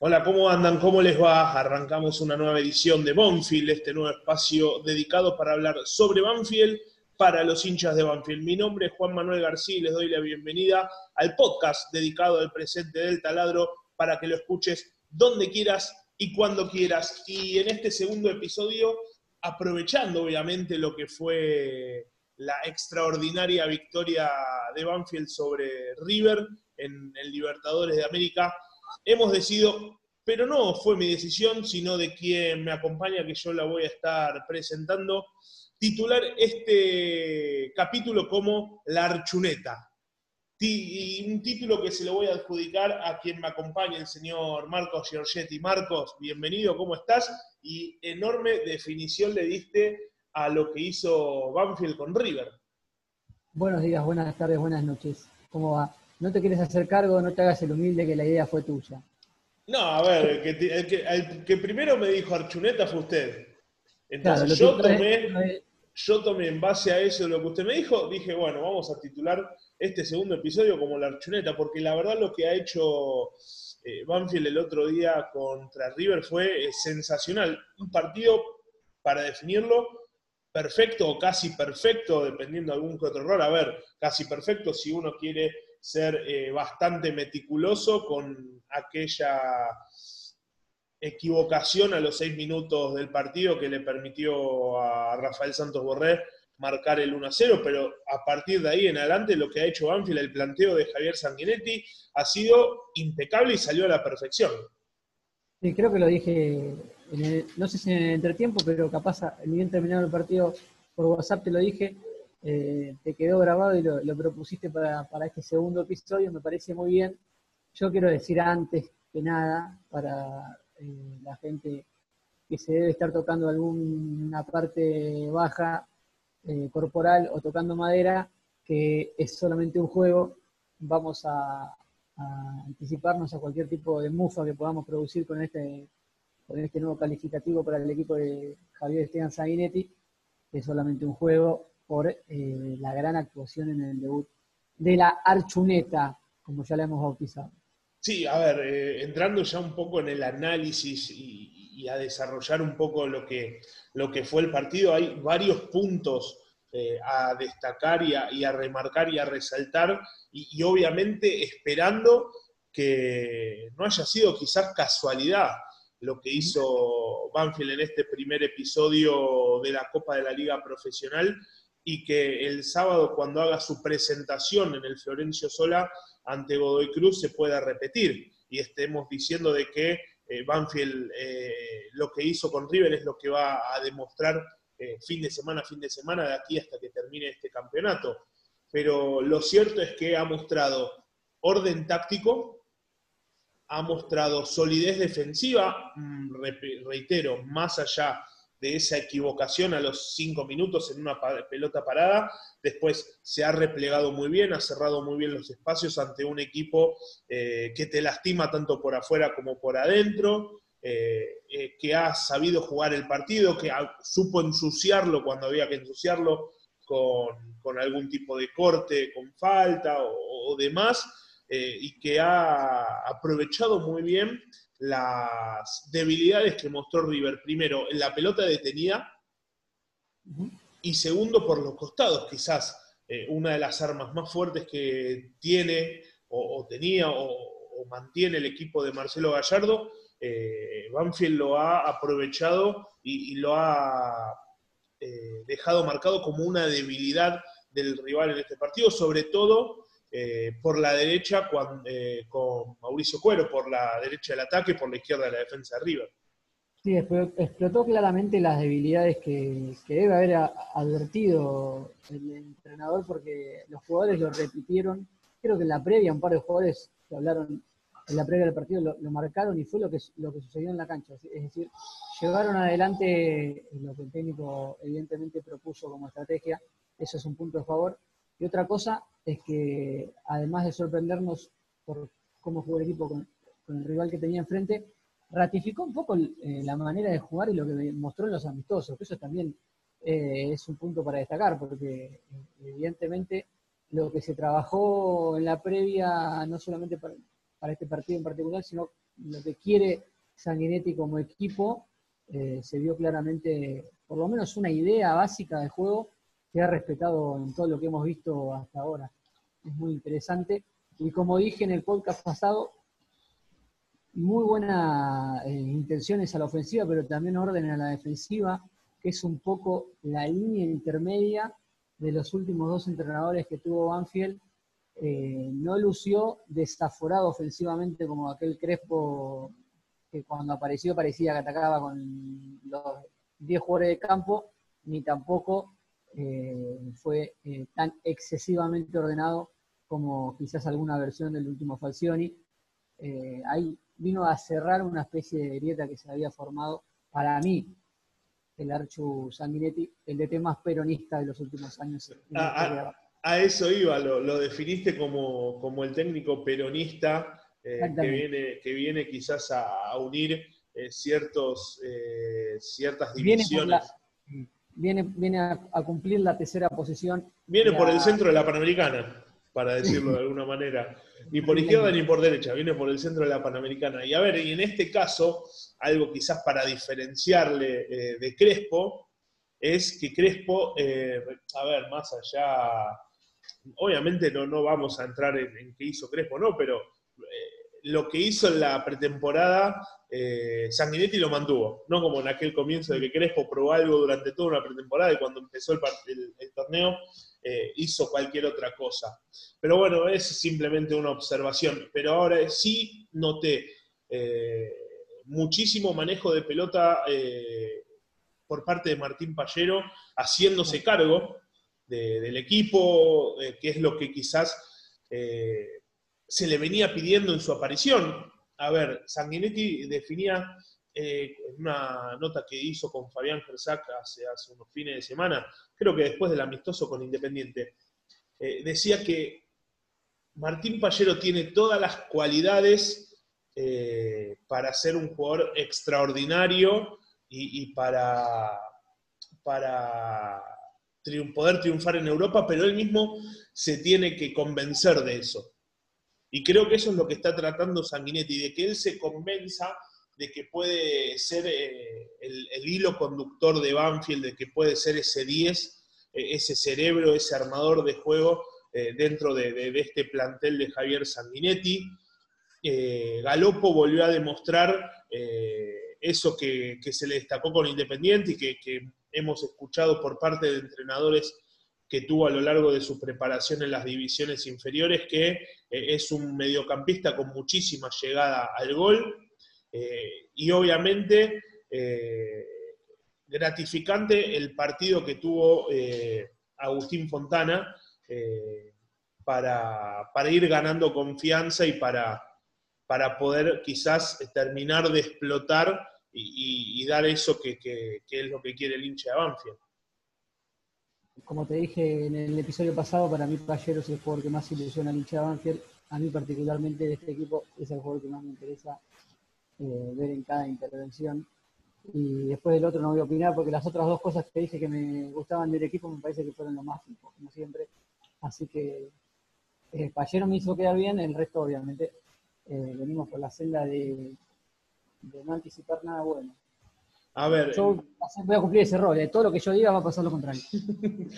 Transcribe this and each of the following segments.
Hola, ¿cómo andan? ¿Cómo les va? Arrancamos una nueva edición de Banfield, este nuevo espacio dedicado para hablar sobre Banfield para los hinchas de Banfield. Mi nombre es Juan Manuel García y les doy la bienvenida al podcast dedicado al presente del taladro para que lo escuches donde quieras y cuando quieras. Y en este segundo episodio, aprovechando obviamente lo que fue la extraordinaria victoria de Banfield sobre River en el Libertadores de América, hemos decidido, pero no fue mi decisión, sino de quien me acompaña, que yo la voy a estar presentando, titular este capítulo como La Archuneta. Y un título que se lo voy a adjudicar a quien me acompaña, el señor Marcos Giorgetti. Marcos, bienvenido, ¿cómo estás? Y enorme definición le diste a lo que hizo Banfield con River. Buenos días, buenas tardes, buenas noches. ¿Cómo va? No te quieres hacer cargo, no te hagas el humilde que la idea fue tuya. No, a ver, el que, primero me dijo Archuneta fue usted. Entonces yo, tomé, yo tomé en base a eso lo que usted me dijo, dije, bueno, vamos a titular este segundo episodio como la Archuneta, porque la verdad lo que ha hecho eh, Banfield el otro día contra River fue eh, sensacional. Un partido, para definirlo, perfecto o casi perfecto, dependiendo de algún que otro error. A ver, casi perfecto si uno quiere ser eh, bastante meticuloso con aquella equivocación a los seis minutos del partido que le permitió a Rafael Santos Borré marcar el 1-0, pero a partir de ahí en adelante lo que ha hecho Banfield, el planteo de Javier Sanguinetti, ha sido impecable y salió a la perfección. Sí, creo que lo dije, no sé si en el entretiempo, pero capaz, bien terminado el partido por WhatsApp te lo dije, eh, te quedó grabado y lo, propusiste para, este segundo episodio, me parece muy bien. Yo quiero decir antes que nada, para eh, la gente que se debe estar tocando alguna parte baja eh, corporal o tocando madera, que es solamente un juego, vamos a, anticiparnos a cualquier tipo de mufa que podamos producir con este, con este nuevo calificativo para el equipo de Javier Esteban Sanguinetti, que es solamente un juego, por eh, la gran actuación en el debut de la Archuneta, como ya la hemos bautizado. Sí, a ver, eh, entrando ya un poco en el análisis y, a desarrollar un poco lo que, lo que fue el partido, hay varios puntos eh, a destacar y a, remarcar y a resaltar, y, obviamente esperando que no haya sido quizás casualidad lo que hizo Banfield en este primer episodio de la Copa de la Liga Profesional, y que el sábado cuando haga su presentación en el Florencio Sola ante Godoy Cruz se pueda repetir y estemos diciendo de que eh, Banfield eh, lo que hizo con River es lo que va a demostrar eh, fin de semana, fin de semana, de aquí hasta que termine este campeonato. Pero lo cierto es que ha mostrado orden táctico, ha mostrado solidez defensiva, mm, reitero, más allá de esa equivocación a los cinco minutos en una pelota parada. Después se ha replegado muy bien, ha cerrado muy bien los espacios ante un equipo eh, que te lastima tanto por afuera como por adentro, eh, eh, que ha sabido jugar el partido, que supo ensuciarlo cuando había que ensuciarlo con, algún tipo de corte, con falta o demás, y que ha aprovechado muy bien las debilidades que mostró River. Primero, en la pelota detenida y segundo, por los costados. Quizás eh, una de las armas más fuertes que tiene o, tenía o, mantiene el equipo de Marcelo Gallardo, eh, Banfield lo ha aprovechado y, lo ha eh, dejado marcado como una debilidad del rival en este partido, sobre todo eh, por la derecha eh, con, Mauricio Cuero, por la derecha del ataque, por la izquierda de la defensa de River. Sí, explotó claramente las debilidades que, debe haber advertido el entrenador porque los jugadores lo repitieron. Creo que en la previa un par de jugadores que hablaron en la previa del partido lo, marcaron y fue lo que, lo que sucedió en la cancha. Es decir, llevaron adelante lo que el técnico evidentemente propuso como estrategia. Eso es un punto a favor. Y otra cosa es que, además de sorprendernos por cómo jugó el equipo con, el rival que tenía enfrente, ratificó un poco eh, la manera de jugar y lo que mostró en los amistosos, eso también eh, es un punto para destacar, porque eh, evidentemente lo que se trabajó en la previa, no solamente para este partido en particular, sino lo que quiere Sanguinetti como equipo. Eh, se vio claramente, por lo menos, una idea básica de juego que ha respetado en todo lo que hemos visto hasta ahora. Es muy interesante. Y como dije en el podcast pasado, muy buenas eh, intenciones a la ofensiva, pero también orden a la defensiva, que es un poco la línea intermedia de los últimos dos entrenadores que tuvo Banfield. Eh, no lució desaforado ofensivamente como aquel Crespo que cuando apareció parecía que atacaba con los 10 jugadores de campo, ni tampoco eh, fue tan excesivamente ordenado como quizás alguna versión del último Falcioni. hay vino a cerrar una especie de grieta que se había formado para mí, el Archu Sanguinetti, el DT más peronista de los últimos años. A, eso iba, lo, definiste como, el técnico peronista eh, que, viene, que viene quizás a, unir eh, ciertos, eh, ciertas divisiones. Viene, viene, a, cumplir la tercera posición. Viene por el centro de la Panamericana para decirlo de alguna manera. Ni por izquierda ni por derecha, viene por el centro de la Panamericana. Y a ver, y en este caso, algo quizás para diferenciarle eh, de Crespo, es que Crespo, eh, a ver, más allá, obviamente no, no vamos a entrar en, qué hizo Crespo, no, pero eh, lo que hizo en la pretemporada, Sanguinetti lo mantuvo, no como en aquel comienzo de que Crespo probó algo durante toda una pretemporada y cuando empezó el torneo eh, hizo cualquier otra cosa. Pero bueno, es simplemente una observación. Pero ahora sí noté eh, muchísimo manejo de pelota eh, por parte de Martín Pallero, haciéndose cargo del equipo, que es lo que quizás se le venía pidiendo en su aparición. A ver, Sanguinetti definía en una nota que hizo con Fabián Gersac hace, hace unos fines de semana, creo que después del amistoso con Independiente, eh, decía que Martín Pallero tiene todas las cualidades eh, para ser un jugador extraordinario y, para, para poder triunfar en Europa, pero él mismo se tiene que convencer de eso. Y creo que eso es lo que está tratando Sanguinetti, de que él se convenza de que puede ser eh, el, hilo conductor de Banfield, de que puede ser ese 10, eh, ese cerebro, ese armador de juego eh, dentro de, este plantel de Javier Sanguinetti. Galopo volvió a demostrar eso que, se le destacó con Independiente y que, que hemos escuchado por parte de entrenadores que tuvo a lo largo de su preparación en las divisiones inferiores, que es un mediocampista con muchísima llegada al gol, eh, y obviamente, eh, gratificante el partido que tuvo eh, Agustín Fontana para, ir ganando confianza y para, poder quizás terminar de explotar y, dar eso que, es lo que quiere el hincha de Banfield. Como te dije en el episodio pasado, para mí Pallero es el jugador que más ilusiona al hincha Banfield. A mí particularmente de este equipo es el jugador que más me interesa eh, ver en cada intervención. Y después del otro no voy a opinar porque las otras dos cosas que dije que me gustaban del equipo me parece que fueron lo más como siempre. Así que el Pallero me hizo quedar bien, el resto obviamente eh, venimos por la senda de, no anticipar nada bueno. A ver. Yo voy a cumplir ese rol, de todo lo que yo diga va a pasar lo contrario.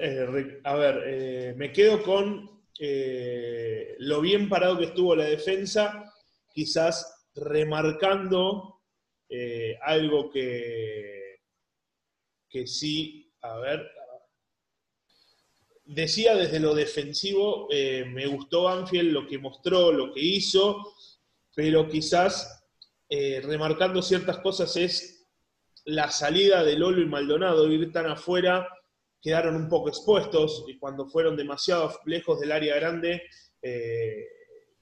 Eh, a ver, me quedo con lo bien parado que estuvo la defensa, quizás remarcando eh, algo que, que sí, a ver, decía desde lo defensivo, eh, me gustó Anfield lo que mostró, lo que hizo, pero quizás eh, remarcando ciertas cosas es la salida de Lolo y Maldonado, ir tan afuera, quedaron un poco expuestos y cuando fueron demasiado lejos del área grande,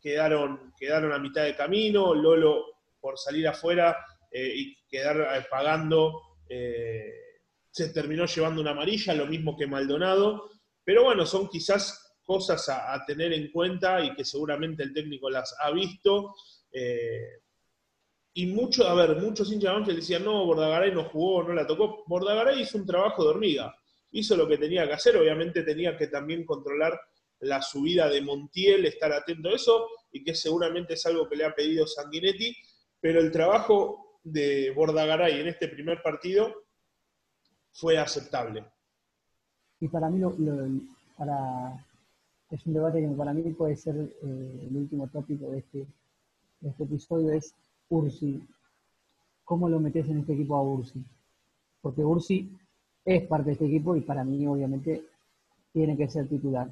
quedaron, quedaron a mitad de camino, Lolo por salir afuera eh, y quedar eh, pagando, eh, se terminó llevando una amarilla, lo mismo que Maldonado, pero bueno, son quizás cosas a, tener en cuenta y que seguramente el técnico las ha visto. Y mucho, a ver, muchos hinchas de decían, no, Bordagaray no jugó, no la tocó. Bordagaray hizo un trabajo de hormiga, hizo lo que tenía que hacer, obviamente tenía que también controlar la subida de Montiel, estar atento a eso, y que seguramente es algo que le ha pedido Sanguinetti, pero el trabajo de Bordagaray en este primer partido fue aceptable. Y para mí, para, es un debate que para mí puede ser eh, el último tópico de este, de este episodio, es Ursi. ¿Cómo lo metes en este equipo a Ursi? Porque Ursi es parte de este equipo y para mí obviamente tiene que ser titular.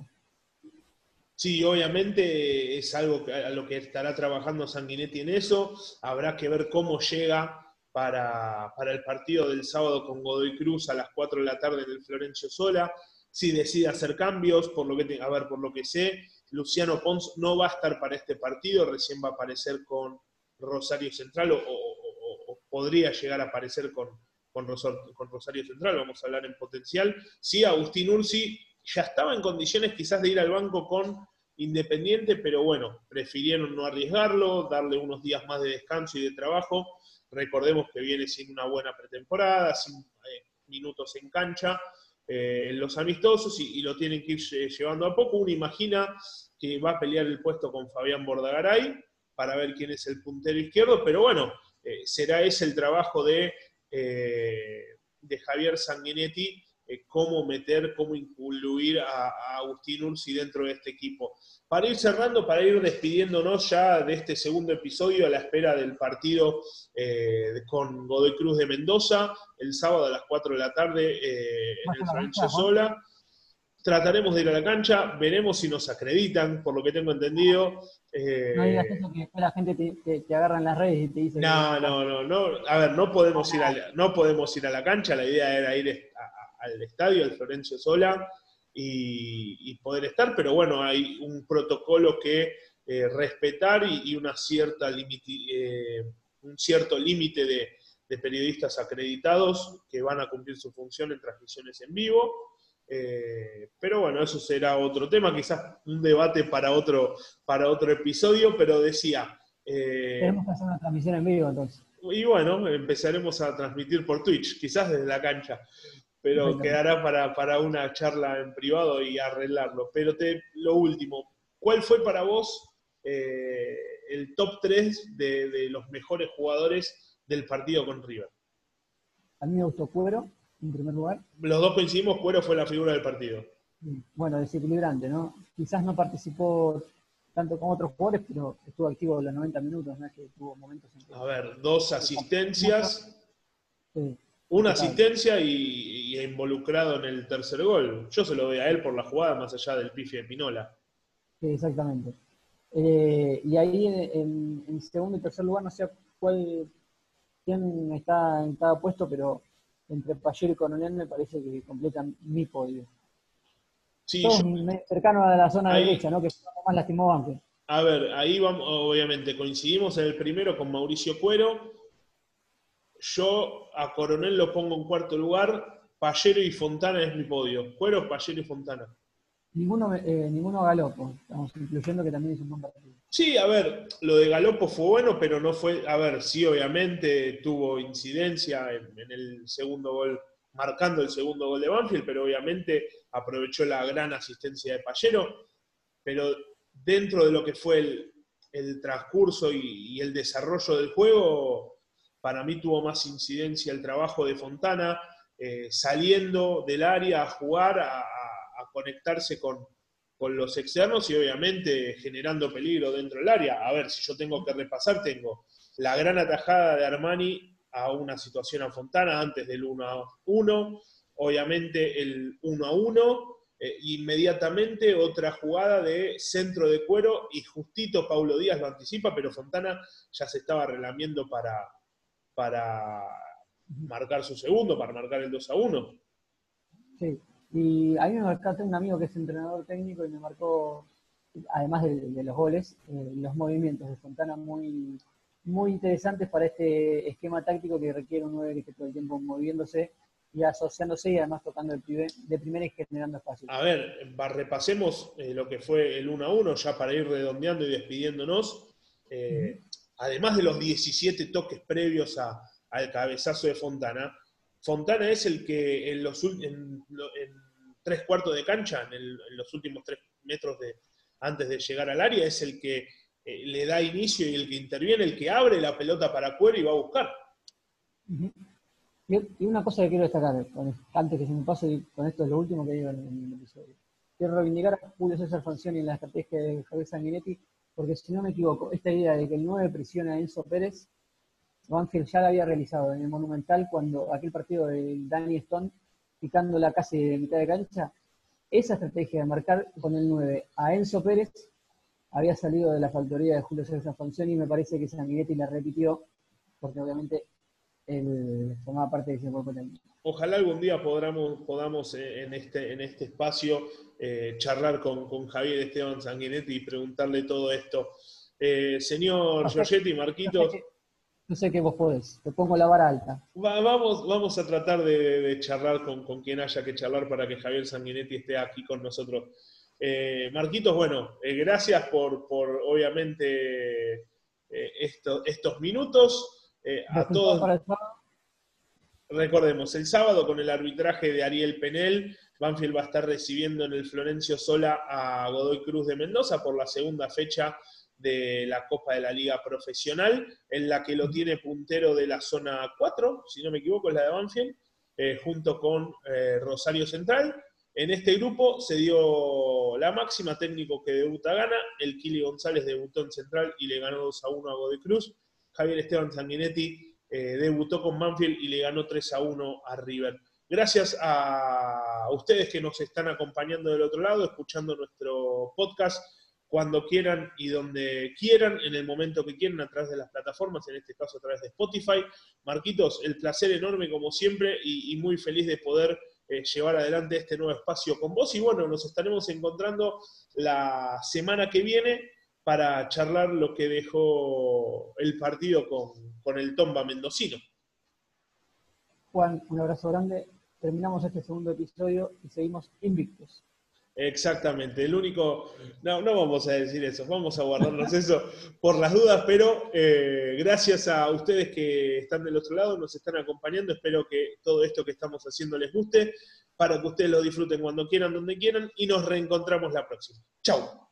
Sí, obviamente es algo a lo que estará trabajando Sanguinetti en eso. Habrá que ver cómo llega para, el partido del sábado con Godoy Cruz a las 4 de la tarde en el Florencio Sola. Si decide hacer cambios, por lo que, a ver, por lo que sé, Luciano Pons no va a estar para este partido, recién va a aparecer con Rosario Central o, podría llegar a aparecer con, con, Rosario Central, vamos a hablar en potencial. Sí, Agustín Ursi ya estaba en condiciones quizás de ir al banco con Independiente, pero bueno, prefirieron no arriesgarlo, darle unos días más de descanso y de trabajo. Recordemos que viene sin una buena pretemporada, sin eh, minutos en cancha eh, en los amistosos y, lo tienen que ir llevando a poco. Uno imagina que va a pelear el puesto con Fabián Bordagaray para ver quién es el puntero izquierdo, pero bueno, eh, será ese el trabajo de eh, de Javier Sanguinetti, eh, cómo meter, cómo incluir a, Agustín Ursi dentro de este equipo. Para ir cerrando, para ir despidiéndonos ya de este segundo episodio a la espera del partido eh, con Godoy Cruz de Mendoza, el sábado a las 4 de la tarde en el Florencio Sola. Trataremos de ir a la cancha, veremos si nos acreditan, por lo que tengo entendido. Eh, no digas eso que después la gente te, agarra en las redes y te dice. No, no, no, no. A ver, no podemos, ir a la, no podemos ir a la cancha, la idea era ir al estadio, al Florencio Sola, y, poder estar, pero bueno, hay un protocolo que eh, respetar y, una cierta eh, un cierto límite de, de periodistas acreditados que van a cumplir su función en transmisiones en vivo. Eh, pero bueno, eso será otro tema, quizás un debate para otro, para otro episodio, pero decía... Eh, Tenemos que hacer una transmisión en vivo entonces. Y bueno, empezaremos a transmitir por Twitch, quizás desde la cancha, pero quedará para, una charla en privado y arreglarlo. Pero te, lo último, ¿cuál fue para vos eh, el top 3 de, de los mejores jugadores del partido con River? A mí me gustó Cuero, en primer lugar. Los dos coincidimos, Cuero fue la figura del partido. Bueno, desequilibrante, ¿no? Quizás no participó tanto como otros jugadores, pero estuvo activo los 90 minutos, ¿no? que tuvo momentos A ver, dos asistencias, una asistencia y, involucrado en el tercer gol. Yo se lo doy a él por la jugada, más allá del pifi de Pinola. Sí, exactamente. Eh, y ahí en, segundo y tercer lugar, no sé cuál, quién está en cada puesto, pero entre Payero y Coronel me parece que completan mi podio. Sí, cercano a la zona derecha, ¿no? Que más lastimó Banfield. A ver, ahí vamos, obviamente, coincidimos en el primero con Mauricio Cuero. Yo a Coronel lo pongo en cuarto lugar. Payero y Fontana es mi podio. Cuero, Payero y Fontana. Ninguno, eh, ninguno Galopo. Estamos incluyendo que también es un buen partido. Sí, a ver, lo de Galopo fue bueno, pero no fue. A ver, sí, obviamente tuvo incidencia en, el segundo gol, marcando el segundo gol de Banfield, pero obviamente aprovechó la gran asistencia de Payero. Pero dentro de lo que fue el, transcurso y, el desarrollo del juego, para mí tuvo más incidencia el trabajo de Fontana, eh, saliendo del área a jugar, a conectarse con, con los externos y obviamente generando peligro dentro del área. A ver, si yo tengo que repasar, tengo la gran atajada de Armani a una situación a Fontana antes del 1 a 1, obviamente el 1 a 1, eh, inmediatamente otra jugada de centro de cuero y justito Paulo Díaz lo anticipa, pero Fontana ya se estaba relamiendo para, para marcar su segundo, para marcar el 2 a 1. Sí, y a mí me marcó, un amigo que es entrenador técnico y me marcó, además de, los goles, eh, los movimientos de Fontana muy, muy interesantes para este esquema táctico que requiere un 9 que esté todo el tiempo moviéndose y asociándose y además tocando el de primera y generando espacio. A ver, repasemos eh, lo que fue el 1 a 1 ya para ir redondeando y despidiéndonos. Eh, además de los 17 toques previos al cabezazo de Fontana, Fontana es el que en los en, tres cuartos de cancha, en, los últimos tres metros de, antes de llegar al área, es el que eh, le da inicio y el que interviene, el que abre la pelota para Cuero y va a buscar. Y una cosa que quiero destacar, antes que se me pase, con esto es lo último que digo en, el episodio. Quiero reivindicar a Julio César Fancioni en la estrategia de Javier Sanguinetti, porque si no me equivoco, esta idea de que el 9 presiona a Enzo Pérez, Banfield ya la había realizado en el Monumental cuando aquel partido de Danny Stone, picándola casi de mitad de cancha, esa estrategia de marcar con el 9 a Enzo Pérez había salido de la factoría de Julio César Fancioni y me parece que Sanguinetti la repitió, porque obviamente él formaba parte de ese cuerpo Ojalá algún día podamos, podamos eh, en, este, en este espacio eh, charlar con, Javier Esteban Sanguinetti y preguntarle todo esto. Eh, señor Giorgetti, Marquitos. No sé qué vos podés, te pongo la vara alta. vamos, vamos a tratar de, charlar con, quien haya que charlar para que Javier Sanguinetti esté aquí con nosotros. Marquitos, bueno, gracias por, por obviamente estos minutos. Eh, a todos. Recordemos, el sábado con el arbitraje de Ariel Penel, Banfield va a estar recibiendo en el Florencio Sola a Godoy Cruz de Mendoza por la segunda fecha de la Copa de la Liga Profesional, en la que lo tiene puntero de la zona 4, si no me equivoco, es la de Banfield, eh, junto con eh, Rosario Central. En este grupo se dio la máxima técnico que debuta gana, el Kili González debutó en Central y le ganó 2 a 1 a Godoy Cruz. Javier Esteban Sanguinetti eh, debutó con Manfield y le ganó 3 a 1 a River. Gracias a ustedes que nos están acompañando del otro lado, escuchando nuestro podcast cuando quieran y donde quieran, en el momento que quieran, a través de las plataformas, en este caso a través de Spotify. Marquitos, el placer enorme como siempre y, muy feliz de poder eh, llevar adelante este nuevo espacio con vos. Y bueno, nos estaremos encontrando la semana que viene para charlar lo que dejó el partido con, el Tomba Mendocino. Juan, un abrazo grande. Terminamos este segundo episodio y seguimos invictos. Exactamente, el único, no, no vamos a decir eso, vamos a guardarnos eso por las dudas, pero eh, gracias a ustedes que están del otro lado, nos están acompañando, espero que todo esto que estamos haciendo les guste, para que ustedes lo disfruten cuando quieran, donde quieran, y nos reencontramos la próxima. Chao.